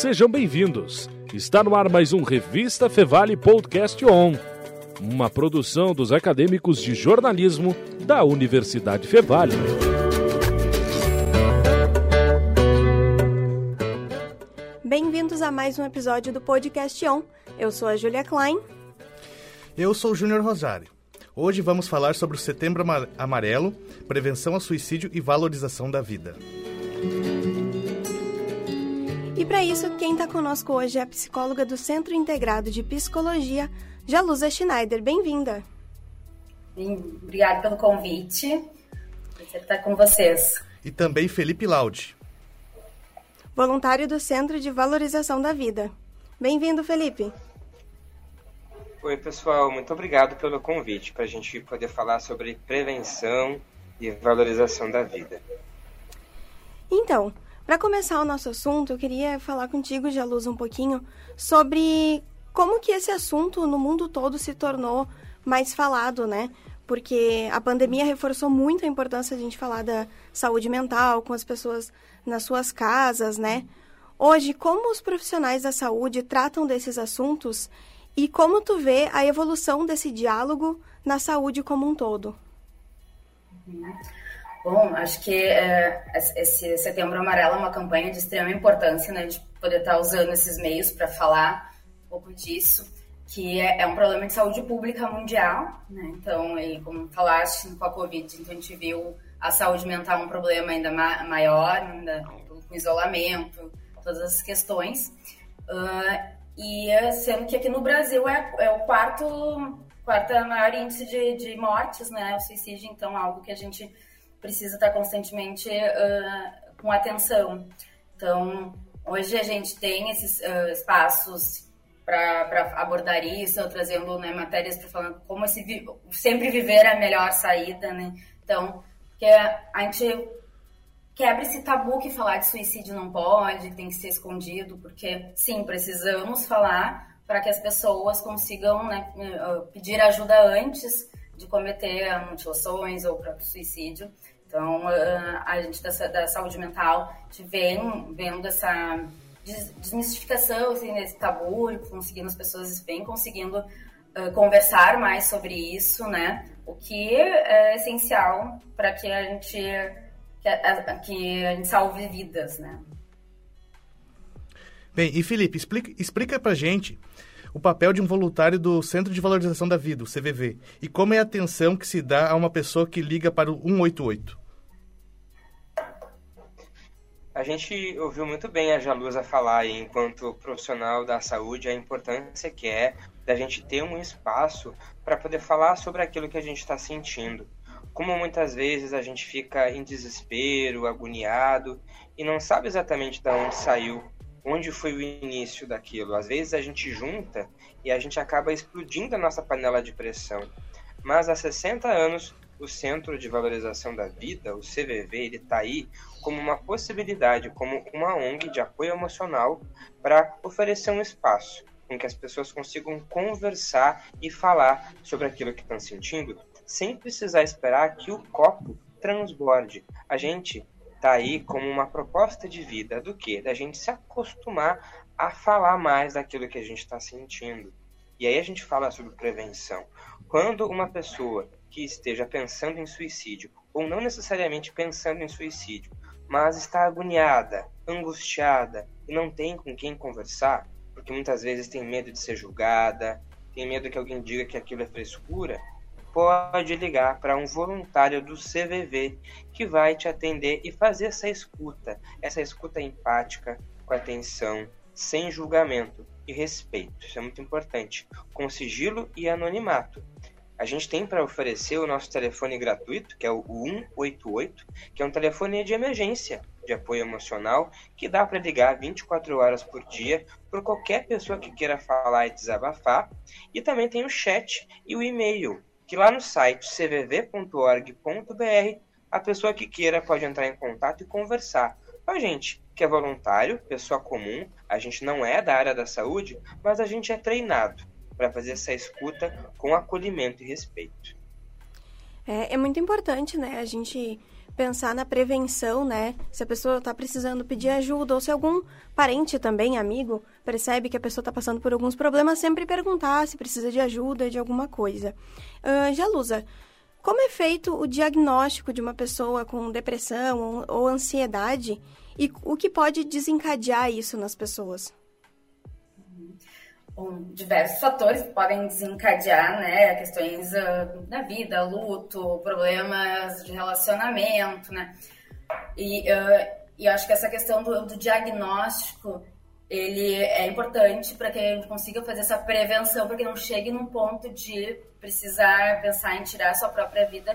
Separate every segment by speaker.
Speaker 1: Sejam bem-vindos. Está no ar mais um Revista Fevale Podcast On, uma produção dos acadêmicos de jornalismo da Universidade Fevale.
Speaker 2: Bem-vindos a mais um episódio do Podcast On. Eu sou a Julia Klein.
Speaker 3: Eu sou o Júnior Rosário. Hoje vamos falar sobre o Setembro Amarelo, prevenção ao suicídio e valorização da vida.
Speaker 2: E para isso, quem está conosco hoje é a psicóloga do Centro Integrado de Psicologia, Jalusa Schneider. Bem-vinda.
Speaker 4: Obrigada pelo convite. Prazer estar com vocês.
Speaker 3: E também Felipe Laude.
Speaker 2: Voluntário do Centro de Valorização da Vida. Bem-vindo, Felipe.
Speaker 5: Oi, pessoal. Muito obrigado pelo convite para a gente poder falar sobre prevenção e valorização da vida.
Speaker 2: Então, para começar o nosso assunto, eu queria falar contigo, Jaluz, um pouquinho sobre como que esse assunto no mundo todo se tornou mais falado, né? Porque a pandemia reforçou muito a importância de a gente falar da saúde mental com as pessoas nas suas casas, né? Hoje, como os profissionais da saúde tratam desses assuntos e como tu vê a evolução desse diálogo na saúde como um todo?
Speaker 4: Uhum. Bom, acho que é, esse Setembro Amarelo é uma campanha de extrema importância, né, de poder estar usando esses meios para falar um pouco disso, que é, é, um problema de saúde pública mundial, né, então, e como falaste com a Covid, então a gente viu a saúde mental um problema ainda ma maior, ainda com isolamento, todas as questões, uh, e sendo que aqui no Brasil é, é o quarto, quarta maior índice de, de mortes, né, o suicídio, então, algo que a gente precisa estar constantemente uh, com atenção. Então, hoje a gente tem esses uh, espaços para abordar isso, trazendo né, matérias para falar como esse vi sempre viver a melhor saída, né? Então, que a gente quebra esse tabu que falar de suicídio não pode, tem que ser escondido, porque sim, precisamos falar para que as pessoas consigam né, pedir ajuda antes de cometer mutilações ou próprio suicídio. Então, a gente da, da saúde mental vem vendo essa desmistificação assim, desse tabu, conseguindo as pessoas vêm conseguindo uh, conversar mais sobre isso, né? O que é essencial para que a gente que a, que a gente salve vidas, né?
Speaker 3: Bem, e Felipe, explica, explica pra gente o papel de um voluntário do Centro de Valorização da Vida, o CVV, e como é a atenção que se dá a uma pessoa que liga para o 188.
Speaker 5: A gente ouviu muito bem a Jalusa falar, enquanto profissional da saúde, a importância que é da gente ter um espaço para poder falar sobre aquilo que a gente está sentindo. Como muitas vezes a gente fica em desespero, agoniado e não sabe exatamente de onde saiu onde foi o início daquilo. Às vezes a gente junta e a gente acaba explodindo a nossa panela de pressão. Mas há 60 anos, o Centro de Valorização da Vida, o CVV, ele está aí como uma possibilidade, como uma ONG de apoio emocional para oferecer um espaço em que as pessoas consigam conversar e falar sobre aquilo que estão sentindo, sem precisar esperar que o copo transborde. A gente tá aí como uma proposta de vida do que? Da gente se acostumar a falar mais daquilo que a gente está sentindo. E aí a gente fala sobre prevenção. Quando uma pessoa que esteja pensando em suicídio, ou não necessariamente pensando em suicídio, mas está agoniada, angustiada e não tem com quem conversar, porque muitas vezes tem medo de ser julgada, tem medo que alguém diga que aquilo é frescura, pode ligar para um voluntário do CVV que vai te atender e fazer essa escuta, essa escuta empática, com atenção, sem julgamento e respeito. Isso é muito importante, com sigilo e anonimato. A gente tem para oferecer o nosso telefone gratuito, que é o 188, que é um telefone de emergência, de apoio emocional, que dá para ligar 24 horas por dia por qualquer pessoa que queira falar e desabafar. E também tem o chat e o e-mail, que lá no site cvv.org.br a pessoa que queira pode entrar em contato e conversar com a gente, que é voluntário, pessoa comum, a gente não é da área da saúde, mas a gente é treinado para fazer essa escuta com acolhimento e respeito.
Speaker 2: É, é muito importante, né, a gente pensar na prevenção, né? Se a pessoa está precisando pedir ajuda ou se algum parente também, amigo, percebe que a pessoa está passando por alguns problemas, sempre perguntar se precisa de ajuda, de alguma coisa. Uh, Jalusa, como é feito o diagnóstico de uma pessoa com depressão ou, ou ansiedade e o que pode desencadear isso nas pessoas?
Speaker 4: Bom, diversos fatores podem desencadear né, questões uh, da vida, luto, problemas de relacionamento, né? E, uh, e acho que essa questão do, do diagnóstico ele é importante para que a gente consiga fazer essa prevenção, para que não chegue num ponto de precisar pensar em tirar a sua própria vida,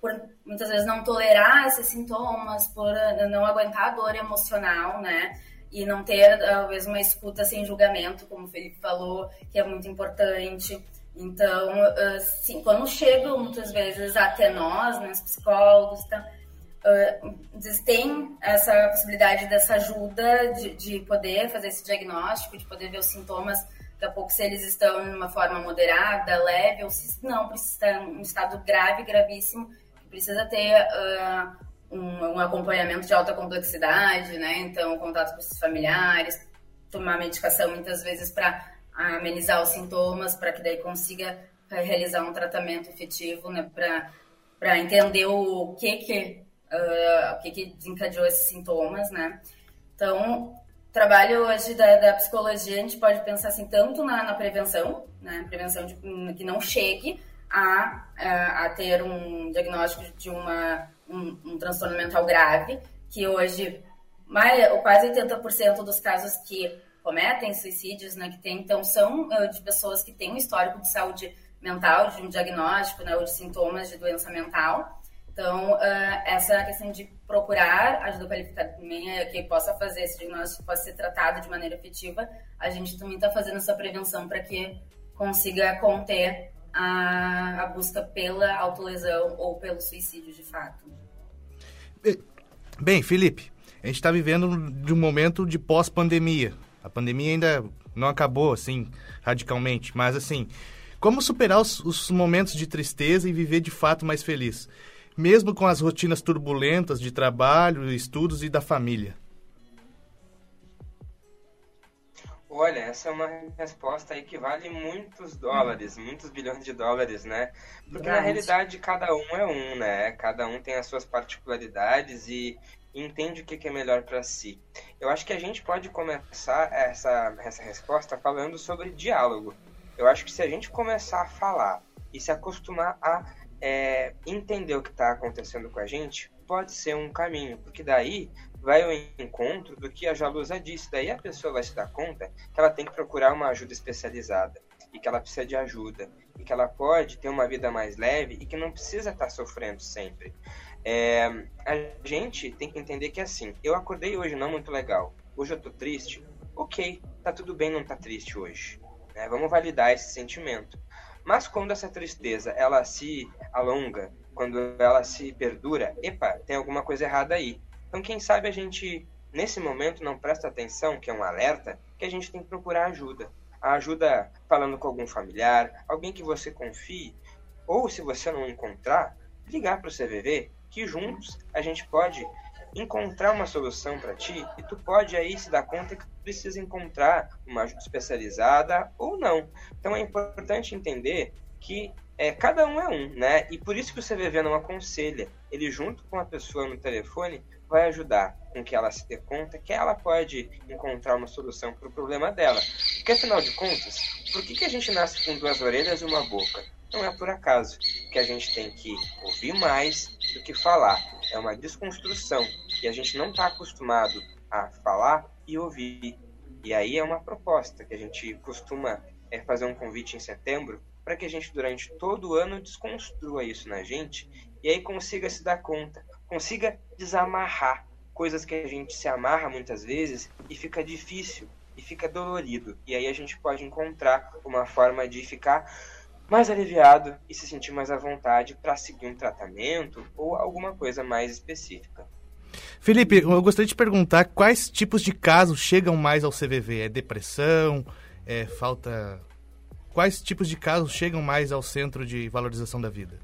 Speaker 4: por muitas vezes não tolerar esses sintomas, por não aguentar a dor emocional, né? E não ter talvez uma escuta sem julgamento, como o Felipe falou, que é muito importante. Então, assim, quando chegam muitas vezes até nós, né, os psicólogos, tá, uh, eles têm essa possibilidade dessa ajuda de, de, poder fazer esse diagnóstico, de poder ver os sintomas, daqui a pouco se eles estão em uma forma moderada, leve, ou se não, estar em um estado grave, gravíssimo, precisa ter uh, um, um, acompanhamento de alta complexidade, né? Então, contato com os familiares, tomar medicação muitas vezes para amenizar os sintomas, para que daí consiga realizar um tratamento efetivo, né? Para entender o que que, uh, o que que desencadeou esses sintomas, né? Então, trabalho hoje da, da, psicologia, a gente pode pensar assim, tanto na, na prevenção, né? Prevenção de que não chegue a, a, a ter um diagnóstico de uma um, um transtorno mental grave, que hoje mais, quase 80% dos casos que cometem suicídios, né, que tem, então são uh, de pessoas que têm um histórico de saúde mental, de um diagnóstico, né, ou de sintomas de doença mental. Então, uh, essa questão de procurar ajuda qualificada também, é, que possa fazer esse diagnóstico, possa ser tratado de maneira efetiva, a gente também está fazendo essa prevenção para que consiga conter a, a busca pela autolesão ou pelo suicídio de fato.
Speaker 3: Bem, Felipe, a gente está vivendo de um momento de pós-pandemia. A pandemia ainda não acabou, assim, radicalmente, mas, assim, como superar os, os, momentos de tristeza e viver de fato mais feliz? Mesmo com as rotinas turbulentas de trabalho, estudos e da família.
Speaker 5: Olha, essa é uma resposta aí que vale muitos dólares, muitos bilhões de dólares, né? Porque na realidade cada um é um, né? Cada um tem as suas particularidades e entende o que é melhor para si. Eu acho que a gente pode começar essa, essa resposta falando sobre diálogo. Eu acho que se a gente começar a falar e se acostumar a é, entender o que está acontecendo com a gente, pode ser um caminho, porque daí vai ao encontro do que a Jalusa disse. Daí a pessoa vai se dar conta que ela tem que procurar uma ajuda especializada e que ela precisa de ajuda e que ela pode ter uma vida mais leve e que não precisa estar sofrendo sempre. É, a gente tem que entender que assim, eu acordei hoje não muito legal, hoje eu tô triste, ok, tá tudo bem não tá triste hoje. Né? Vamos validar esse sentimento. Mas quando essa tristeza ela se alonga, quando ela se perdura, epa, tem alguma coisa errada aí. Então, quem sabe a gente, nesse momento, não presta atenção, que é um alerta, que a gente tem que procurar ajuda. A ajuda falando com algum familiar, alguém que você confie, ou se você não encontrar, ligar para o CVV, que juntos a gente pode encontrar uma solução para ti e tu pode aí se dar conta que precisa encontrar uma ajuda especializada ou não. Então é importante entender que é, cada um é um, né? E por isso que o CVV não aconselha. Ele junto com a pessoa no telefone vai ajudar com que ela se dê conta que ela pode encontrar uma solução para o problema dela. Porque afinal de contas, por que, que a gente nasce com duas orelhas e uma boca? Não é por acaso que a gente tem que ouvir mais do que falar. É uma desconstrução e a gente não está acostumado a falar e ouvir. E aí é uma proposta que a gente costuma é, fazer um convite em setembro para que a gente durante todo o ano desconstrua isso na gente e aí consiga se dar conta consiga desamarrar coisas que a gente se amarra muitas vezes e fica difícil e fica dolorido. E aí a gente pode encontrar uma forma de ficar mais aliviado e se sentir mais à vontade para seguir um tratamento ou alguma coisa mais específica.
Speaker 3: Felipe, eu gostaria de perguntar quais tipos de casos chegam mais ao CVV? É depressão? É falta. Quais tipos de casos chegam mais ao Centro de Valorização da Vida?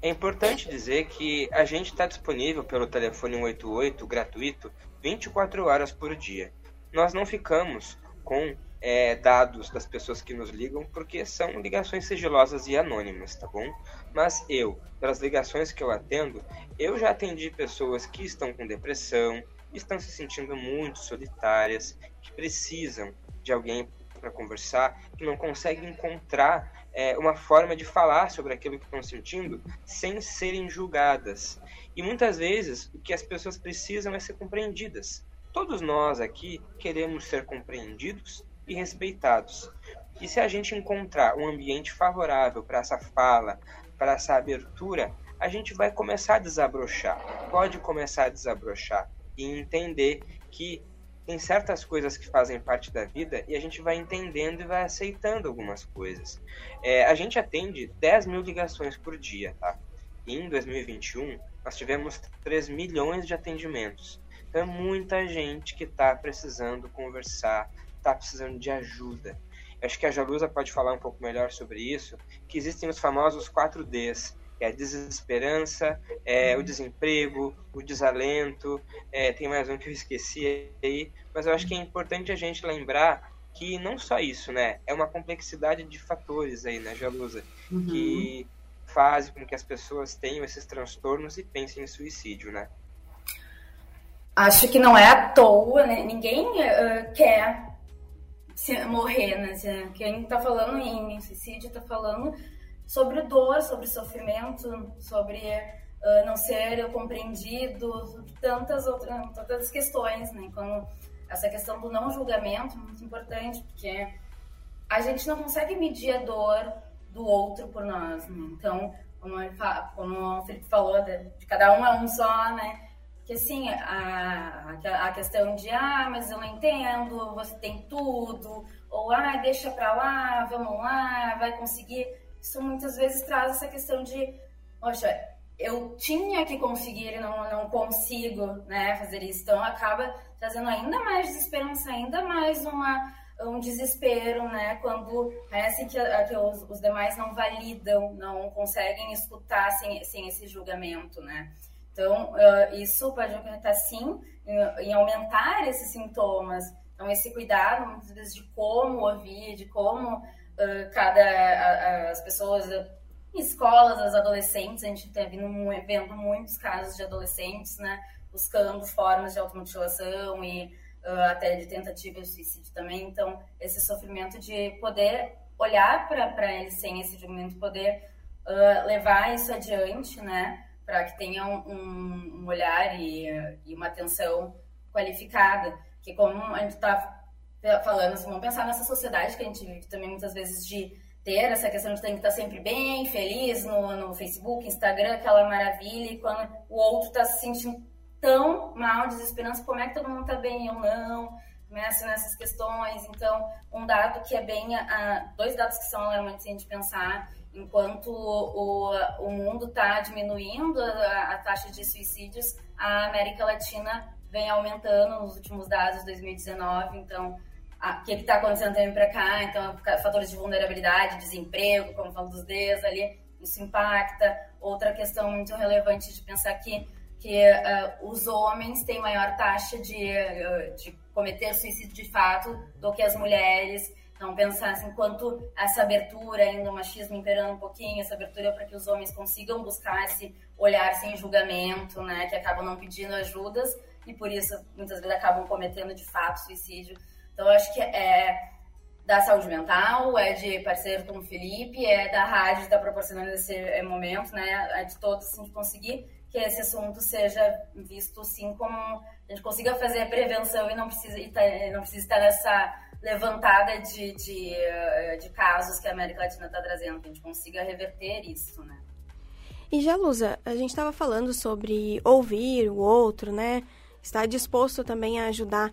Speaker 5: É importante dizer que a gente está disponível pelo telefone 188 gratuito 24 horas por dia. Nós não ficamos com é, dados das pessoas que nos ligam porque são ligações sigilosas e anônimas, tá bom? Mas eu, pelas ligações que eu atendo, eu já atendi pessoas que estão com depressão, estão se sentindo muito solitárias, que precisam de alguém para conversar, que não conseguem encontrar é, uma forma de falar sobre aquilo que estão sentindo sem serem julgadas. E muitas vezes o que as pessoas precisam é ser compreendidas. Todos nós aqui queremos ser compreendidos e respeitados. E se a gente encontrar um ambiente favorável para essa fala, para essa abertura, a gente vai começar a desabrochar. Pode começar a desabrochar e entender que tem certas coisas que fazem parte da vida e a gente vai entendendo e vai aceitando algumas coisas. É, a gente atende 10 mil ligações por dia, tá? E em 2021, nós tivemos 3 milhões de atendimentos. Então é muita gente que está precisando conversar, está precisando de ajuda. Acho que a Jalusa pode falar um pouco melhor sobre isso, que existem os famosos 4 Ds, é a desesperança, é o desemprego, o desalento, é, tem mais um que eu esqueci aí, mas eu acho que é importante a gente lembrar que não só isso, né, é uma complexidade de fatores aí, né, Jalusa, uhum. que faz com que as pessoas tenham esses transtornos e pensem em suicídio, né?
Speaker 4: Acho que não é à toa, né? Ninguém uh, quer se morrer, né? Quem está falando em suicídio está falando sobre dor, sobre sofrimento, sobre uh, não ser compreendido, tantas outras tantas questões, né? Como essa questão do não julgamento, muito importante, porque a gente não consegue medir a dor do outro por nós, né? Então, como, como o Felipe falou, de, cada um é um só, né? Que assim, a, a questão de, ah, mas eu não entendo, você tem tudo, ou, ah, deixa pra lá, vamos lá, vai conseguir isso muitas vezes traz essa questão de, poxa, eu tinha que conseguir e não, não consigo né, fazer isso. Então acaba trazendo ainda mais desesperança, ainda mais uma, um desespero, né? Quando parece que, que os, os, demais não validam, não conseguem escutar sem, sem esse julgamento, né? Então, uh, isso pode acarretar, sim, em, em aumentar esses sintomas. Então, esse cuidado, muitas vezes, de como ouvir, de como cada a, as pessoas em escolas, as adolescentes, a gente vendo, vendo muitos casos de adolescentes, né, buscando formas de automutilação e uh, até de tentativa de suicídio também. Então, esse sofrimento de poder olhar para eles sem esse julgamento, poder uh, levar isso adiante, né, para que tenham um, um, olhar e, e uma atenção qualificada, que como a gente está falando assim, vamos pensar nessa sociedade que a gente vive também muitas vezes de ter essa questão de ter que estar sempre bem, feliz no, no Facebook, Instagram, aquela maravilha, e quando o outro está se sentindo tão mal, desesperança, como é que todo mundo está bem ou não, começa nessas questões. Então, um dado que é bem, a, dois dados que são alarmantes a gente pensar, enquanto o, o mundo está diminuindo a, a taxa de suicídios, a América Latina vem aumentando nos últimos dados de 2019, então o que está acontecendo também para cá, então fatores de vulnerabilidade, desemprego, como falo dos Ds ali, isso impacta. Outra questão muito relevante de pensar aqui, que uh, os homens têm maior taxa de, uh, de cometer suicídio de fato do que as mulheres. Então, pensar assim, quanto essa abertura, ainda o machismo imperando um pouquinho, essa abertura para que os homens consigam buscar esse olhar sem julgamento, né, que acabam não pedindo ajudas e por isso muitas vezes acabam cometendo de fato suicídio. Então, acho que é da saúde mental, é de parceiro com o Felipe, é da rádio está proporcionando esse é, momento, né? É de todos, assim, conseguir que esse assunto seja visto, sim, como a gente consiga fazer prevenção e não precisa, tá, não precisa estar nessa levantada de, de, de casos que a América Latina está trazendo, que a gente consiga reverter isso, né?
Speaker 2: E já, Lusa, a gente estava falando sobre ouvir o outro, né? Estar disposto também a ajudar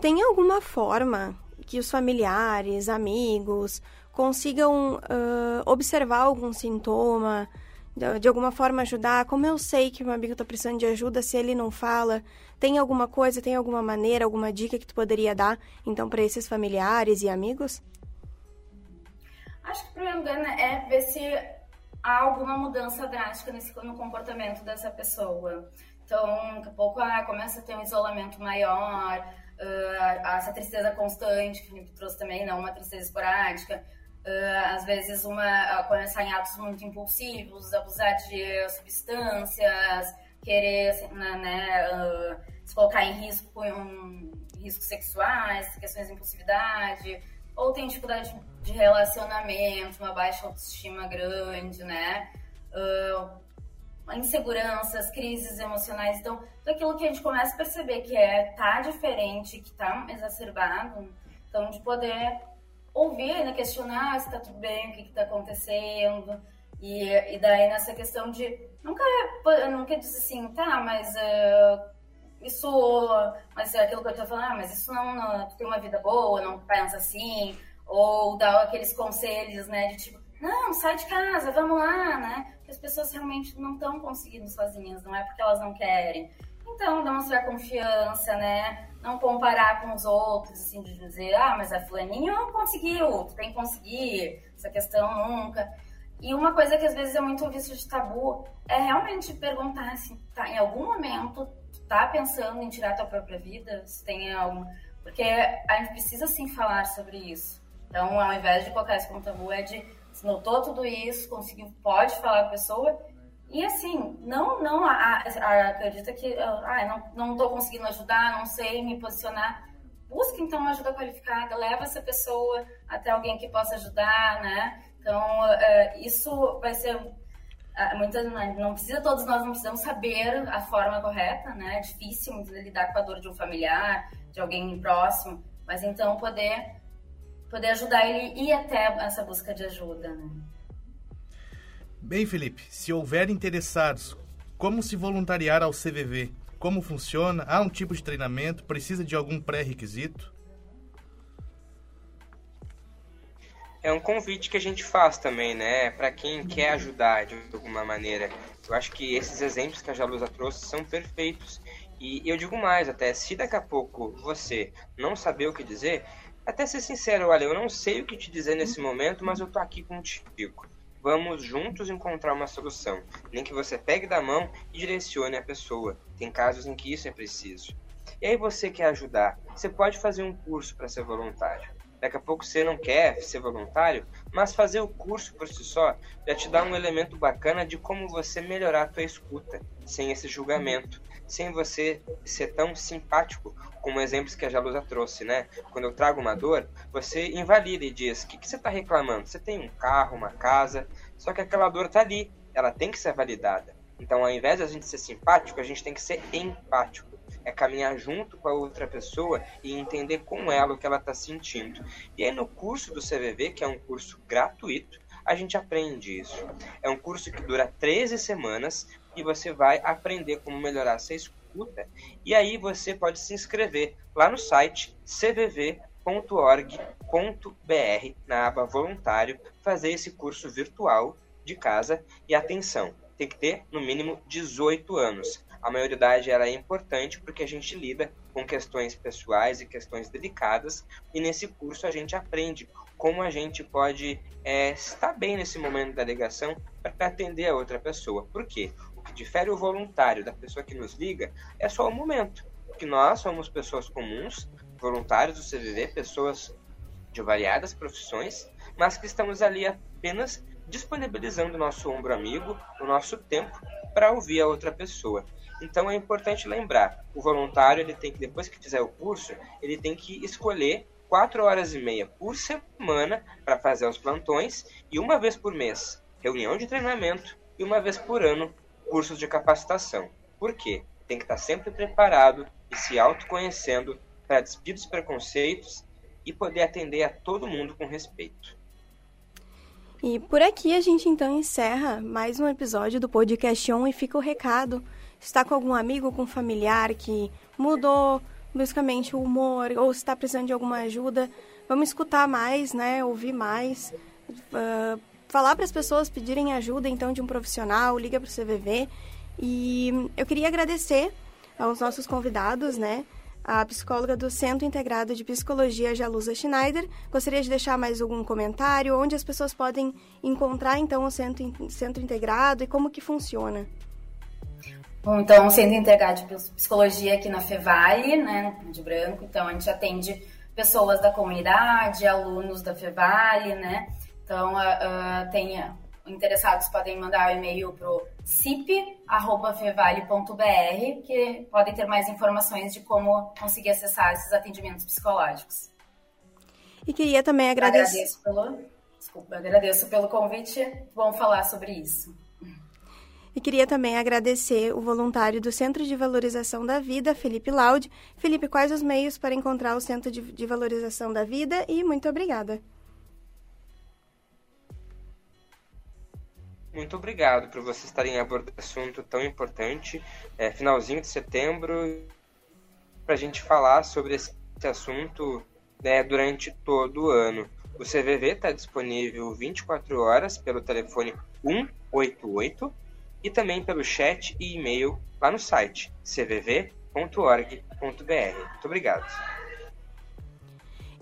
Speaker 2: tem alguma forma que os familiares, amigos consigam uh, observar algum sintoma, de, alguma forma ajudar? Como eu sei que meu amigo está precisando de ajuda se ele não fala? Tem alguma coisa, tem alguma maneira, alguma dica que tu poderia dar, então, para esses familiares e amigos?
Speaker 4: Acho que o primeiro lugar é ver se há alguma mudança drástica nesse, no comportamento dessa pessoa. Então, daqui a pouco ah, começa a ter um isolamento maior, uh, essa tristeza constante, que o Felipe trouxe também, não uma tristeza esporádica. Uh, às vezes, uma, começar em atos muito impulsivos, abusar de substâncias, querer né, né uh, se colocar em risco, um, riscos sexuais, questões de impulsividade, ou tem dificuldade de relacionamento, uma baixa autoestima grande, né? Uh, inseguranças, crises emocionais. Então, tudo aquilo que a gente começa a perceber que é tá diferente, que tá exacerbado, então de poder ouvir, né, questionar se tá tudo bem, o que que tá acontecendo. E, e daí nessa questão de nunca nunca dizer assim, tá, mas uh, isso, mas é aquilo que eu tô falando, ah, mas isso não, não tu tem uma vida boa, não pensa assim, ou dar aqueles conselhos, né, de tipo, não, sai de casa, vamos lá, né? Porque as pessoas realmente não estão conseguindo sozinhas, não é porque elas não querem. Então, demonstrar confiança, né? Não comparar com os outros, assim, de dizer, ah, mas a fulaninha conseguiu, tu tem que conseguir, essa questão nunca. E uma coisa que às vezes é muito visto de tabu é realmente perguntar assim, tá, em algum momento tu tá pensando em tirar tua própria vida? Se tem algum... Porque a gente precisa sim falar sobre isso. Então, ao invés de colocar isso como tabu, é de se notou tudo isso, conseguiu, pode falar com a pessoa. E assim, não, não a, a, acredita que ah, não, tô conseguindo ajudar, não sei me posicionar. Busque então uma ajuda qualificada, leva essa pessoa até alguém que possa ajudar, né? Então, uh, isso vai ser uh, não precisa todos nós não precisamos saber a forma correta, né? É difícil lidar com a dor de um familiar, de alguém próximo, mas então poder poder ajudar ele ir até essa busca de ajuda, né?
Speaker 3: Bem, Felipe, se houver interessados, como se voluntariar ao CVV? Como funciona? Há um tipo de treinamento? Precisa de algum pré-requisito?
Speaker 5: É um convite que a gente faz também, né? Para quem quer ajudar de alguma maneira. Eu acho que esses exemplos que a Jalusa trouxe são perfeitos. E eu digo mais até, se daqui a pouco você não saber o que dizer, até ser sincero, olha, eu não sei o que te dizer nesse momento, mas eu tô aqui contigo. Vamos juntos encontrar uma solução. Nem que você pegue da mão e direcione a pessoa. Tem casos em que isso é preciso. E aí você quer ajudar, você pode fazer um curso para ser voluntário. Daqui a pouco você não quer ser voluntário, mas fazer o curso por si só já te dá um elemento bacana de como você melhorar a tua escuta, sem esse julgamento, sem você ser tão simpático como exemplos que a Jalusa trouxe, né? Quando eu trago uma dor, você invalida e diz: o que, que você está reclamando? Você tem um carro, uma casa, só que aquela dor está ali, ela tem que ser validada. Então, ao invés de a gente ser simpático, a gente tem que ser empático. É caminhar junto com a outra pessoa e entender com ela o que ela está sentindo. E aí, no curso do CVV, que é um curso gratuito, a gente aprende isso. É um curso que dura 13 semanas e você vai aprender como melhorar essa escuta. E aí você pode se inscrever lá no site cvv.org.br, na aba voluntário, fazer esse curso virtual de casa. E atenção, tem que ter no mínimo 18 anos. A maioridade ela é importante porque a gente lida com questões pessoais e questões delicadas, e nesse curso a gente aprende como a gente pode é, estar bem nesse momento da ligação para atender a outra pessoa. Por quê? Difere o voluntário da pessoa que nos liga é só o momento. Que nós somos pessoas comuns, voluntários do CVV, pessoas de variadas profissões, mas que estamos ali apenas disponibilizando o nosso ombro amigo, o nosso tempo para ouvir a outra pessoa. Então é importante lembrar, o voluntário ele tem que depois que fizer o curso, ele tem que escolher quatro horas e meia por semana para fazer os plantões e uma vez por mês reunião de treinamento e uma vez por ano cursos de capacitação. Por quê? Tem que estar sempre preparado e se autoconhecendo para despedir dos preconceitos e poder atender a todo mundo com respeito.
Speaker 2: E por aqui a gente então encerra mais um episódio do podcast On e fica o recado. Está com algum amigo, com familiar que mudou basicamente o humor ou está precisando de alguma ajuda, vamos escutar mais, né? Ouvir mais, uh, falar para as pessoas pedirem ajuda então de um profissional, liga para o CVV. E eu queria agradecer aos nossos convidados, né? a psicóloga do Centro Integrado de Psicologia Jalusa Schneider. Gostaria de deixar mais algum comentário, onde as pessoas podem encontrar então o Centro, centro Integrado e como que funciona?
Speaker 4: Bom, então, o Centro Integrado de Psicologia aqui na Fevale, né, de Branco, então a gente atende pessoas da comunidade, alunos da Fevale, né, então uh, uh, tem interessados podem mandar o e-mail para o cip.fevale.br, que podem ter mais informações de como conseguir acessar esses atendimentos psicológicos.
Speaker 2: E queria também agradecer.
Speaker 4: Agradeço pelo, desculpa, agradeço pelo convite. Bom falar sobre isso.
Speaker 2: E queria também agradecer o voluntário do Centro de Valorização da Vida, Felipe Laude. Felipe, quais os meios para encontrar o Centro de Valorização da Vida? E muito obrigada.
Speaker 5: Muito obrigado por vocês estarem abordando assunto tão importante, é, finalzinho de setembro, para a gente falar sobre esse assunto né, durante todo o ano. O CVV está disponível 24 horas pelo telefone 188 e também pelo chat e e-mail lá no site cvv.org.br. Muito obrigado.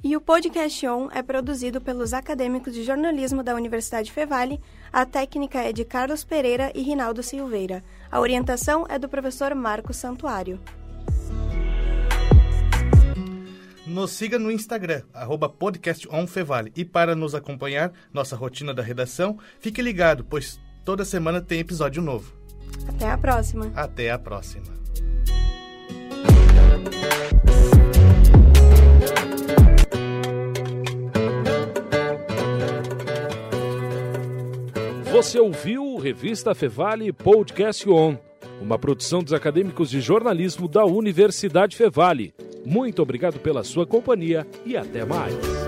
Speaker 2: E o Podcast On é produzido pelos acadêmicos de jornalismo da Universidade Fevale. A técnica é de Carlos Pereira e Rinaldo Silveira. A orientação é do professor Marcos Santuário.
Speaker 3: Nos siga no Instagram, arroba podcastonfevale. E para nos acompanhar, nossa rotina da redação, fique ligado, pois toda semana tem episódio novo.
Speaker 2: Até a próxima.
Speaker 3: Até a próxima.
Speaker 1: Você ouviu Revista Fevale Podcast On, uma produção dos acadêmicos de jornalismo da Universidade Fevale. Muito obrigado pela sua companhia e até mais.